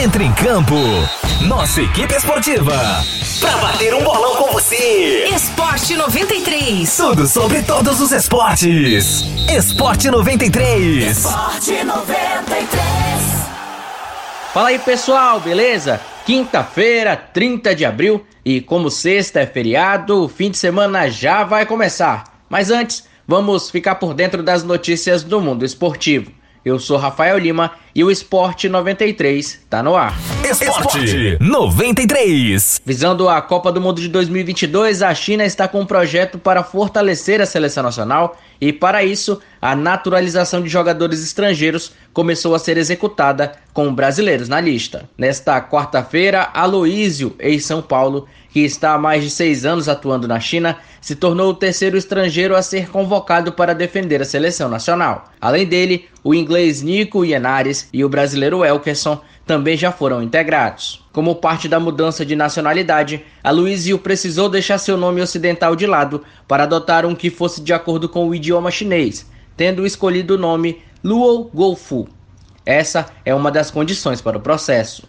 Entre em campo. Nossa equipe esportiva. Pra bater um bolão com você. Esporte 93. Tudo sobre todos os esportes. Esporte 93. Esporte 93. Fala aí pessoal, beleza? Quinta-feira, 30 de abril, e como sexta é feriado, o fim de semana já vai começar. Mas antes, vamos ficar por dentro das notícias do mundo esportivo. Eu sou Rafael Lima e o Esporte 93 tá no ar. Esporte 93. Visando a Copa do Mundo de 2022, a China está com um projeto para fortalecer a seleção nacional e, para isso, a naturalização de jogadores estrangeiros começou a ser executada com brasileiros na lista. Nesta quarta-feira, Aloísio, ex-São Paulo, que está há mais de seis anos atuando na China, se tornou o terceiro estrangeiro a ser convocado para defender a seleção nacional. Além dele, o inglês Nico E o brasileiro Elkerson também já foram integrados. Como parte da mudança de nacionalidade, a Luizio precisou deixar seu nome ocidental de lado para adotar um que fosse de acordo com o idioma chinês, tendo escolhido o nome Luo Golfu. Essa é uma das condições para o processo.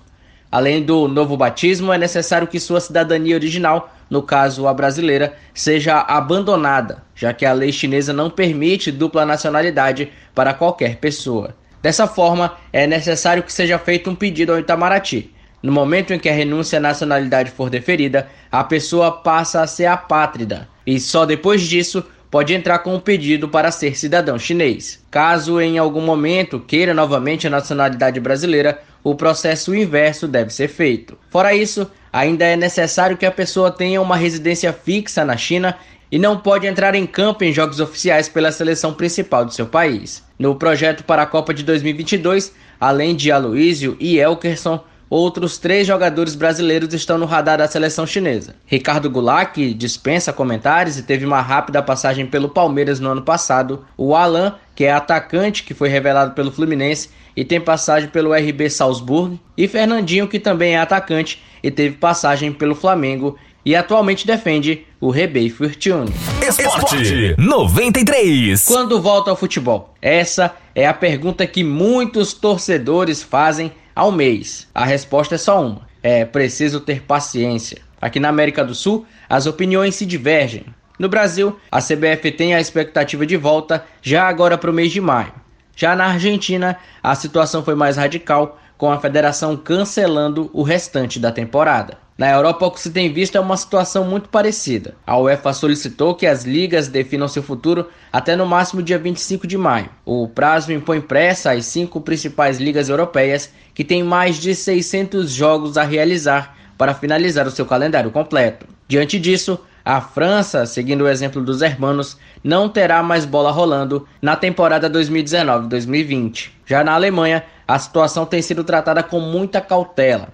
Além do novo batismo, é necessário que sua cidadania original, no caso a brasileira, seja abandonada, já que a lei chinesa não permite dupla nacionalidade para qualquer pessoa. Dessa forma, é necessário que seja feito um pedido ao Itamaraty. No momento em que a renúncia à nacionalidade for deferida, a pessoa passa a ser apátrida e só depois disso pode entrar com um pedido para ser cidadão chinês. Caso em algum momento queira novamente a nacionalidade brasileira, o processo inverso deve ser feito. Fora isso, ainda é necessário que a pessoa tenha uma residência fixa na China e não pode entrar em campo em jogos oficiais pela seleção principal do seu país. No projeto para a Copa de 2022, além de Aloísio e Elkerson, outros três jogadores brasileiros estão no radar da seleção chinesa. Ricardo Goulart, que dispensa comentários e teve uma rápida passagem pelo Palmeiras no ano passado. O Alan, que é atacante que foi revelado pelo Fluminense e tem passagem pelo RB Salzburg. E Fernandinho, que também é atacante e teve passagem pelo Flamengo e atualmente defende o Rebei Fortune. Esporte 93. Quando volta ao futebol? Essa é a pergunta que muitos torcedores fazem ao mês. A resposta é só uma: é preciso ter paciência. Aqui na América do Sul, as opiniões se divergem. No Brasil, a CBF tem a expectativa de volta já agora para o mês de maio. Já na Argentina, a situação foi mais radical, com a federação cancelando o restante da temporada. Na Europa, o que se tem visto é uma situação muito parecida. A UEFA solicitou que as ligas definam seu futuro até no máximo dia 25 de maio. O prazo impõe pressa às cinco principais ligas europeias, que têm mais de 600 jogos a realizar para finalizar o seu calendário completo. Diante disso, a França, seguindo o exemplo dos hermanos, não terá mais bola rolando na temporada 2019-2020. Já na Alemanha, a situação tem sido tratada com muita cautela.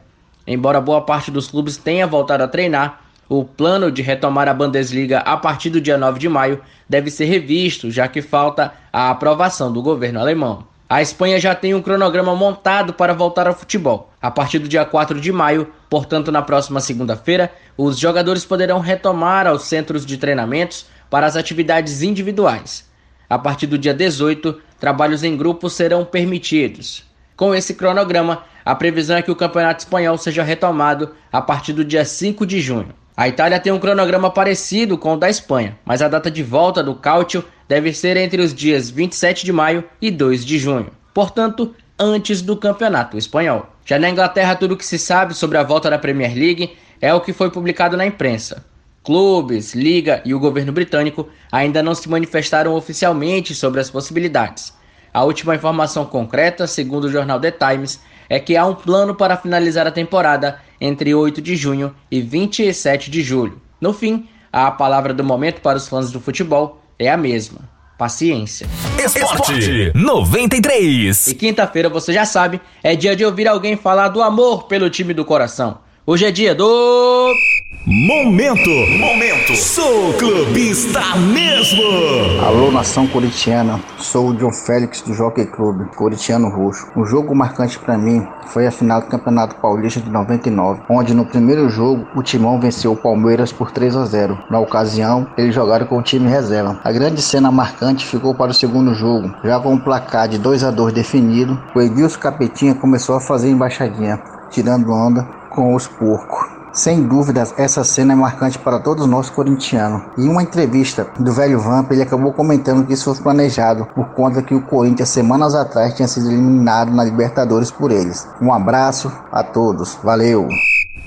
Embora boa parte dos clubes tenha voltado a treinar, o plano de retomar a Bundesliga a partir do dia 9 de maio deve ser revisto, já que falta a aprovação do governo alemão. A Espanha já tem um cronograma montado para voltar ao futebol. A partir do dia 4 de maio, portanto na próxima segunda-feira, os jogadores poderão retomar aos centros de treinamentos para as atividades individuais. A partir do dia 18, trabalhos em grupo serão permitidos. Com esse cronograma, a previsão é que o Campeonato Espanhol seja retomado a partir do dia 5 de junho. A Itália tem um cronograma parecido com o da Espanha, mas a data de volta do Cáutio deve ser entre os dias 27 de maio e 2 de junho, portanto, antes do Campeonato Espanhol. Já na Inglaterra, tudo o que se sabe sobre a volta da Premier League é o que foi publicado na imprensa. Clubes, Liga e o governo britânico ainda não se manifestaram oficialmente sobre as possibilidades. A última informação concreta, segundo o jornal The Times, é que há um plano para finalizar a temporada entre 8 de junho e 27 de julho. No fim, a palavra do momento para os fãs do futebol é a mesma: paciência. Esporte 93. E quinta-feira, você já sabe, é dia de ouvir alguém falar do amor pelo time do coração. Hoje é dia do. Momento. Momento. Sou clubista mesmo. Alô, nação corintiana. Sou o John Félix do Jockey Clube, Coritiano Roxo. Um jogo marcante para mim foi a final do Campeonato Paulista de 99, onde no primeiro jogo o Timão venceu o Palmeiras por 3 a 0. Na ocasião, eles jogaram com o time reserva. A grande cena marcante ficou para o segundo jogo, já com o placar de 2 a 2 definido. O Edilson Capetinha começou a fazer embaixadinha tirando onda com os porcos. Sem dúvidas, essa cena é marcante para todos nós corintianos. Em uma entrevista do velho Vamp, ele acabou comentando que isso foi planejado por conta que o Corinthians semanas atrás tinha sido eliminado na Libertadores por eles. Um abraço a todos, valeu!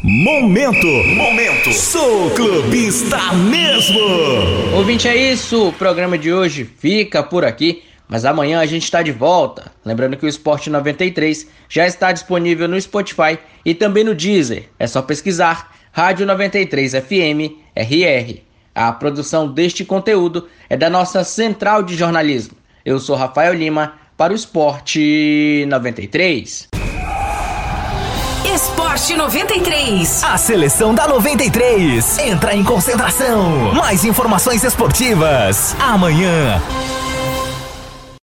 Momento, momento, sou clubista mesmo! Ouvinte, é isso, o programa de hoje fica por aqui. Mas amanhã a gente está de volta. Lembrando que o Esporte 93 já está disponível no Spotify e também no Deezer. É só pesquisar Rádio 93 FM RR. A produção deste conteúdo é da nossa central de jornalismo. Eu sou Rafael Lima para o Esporte 93. Esporte 93. A seleção da 93 entra em concentração. Mais informações esportivas amanhã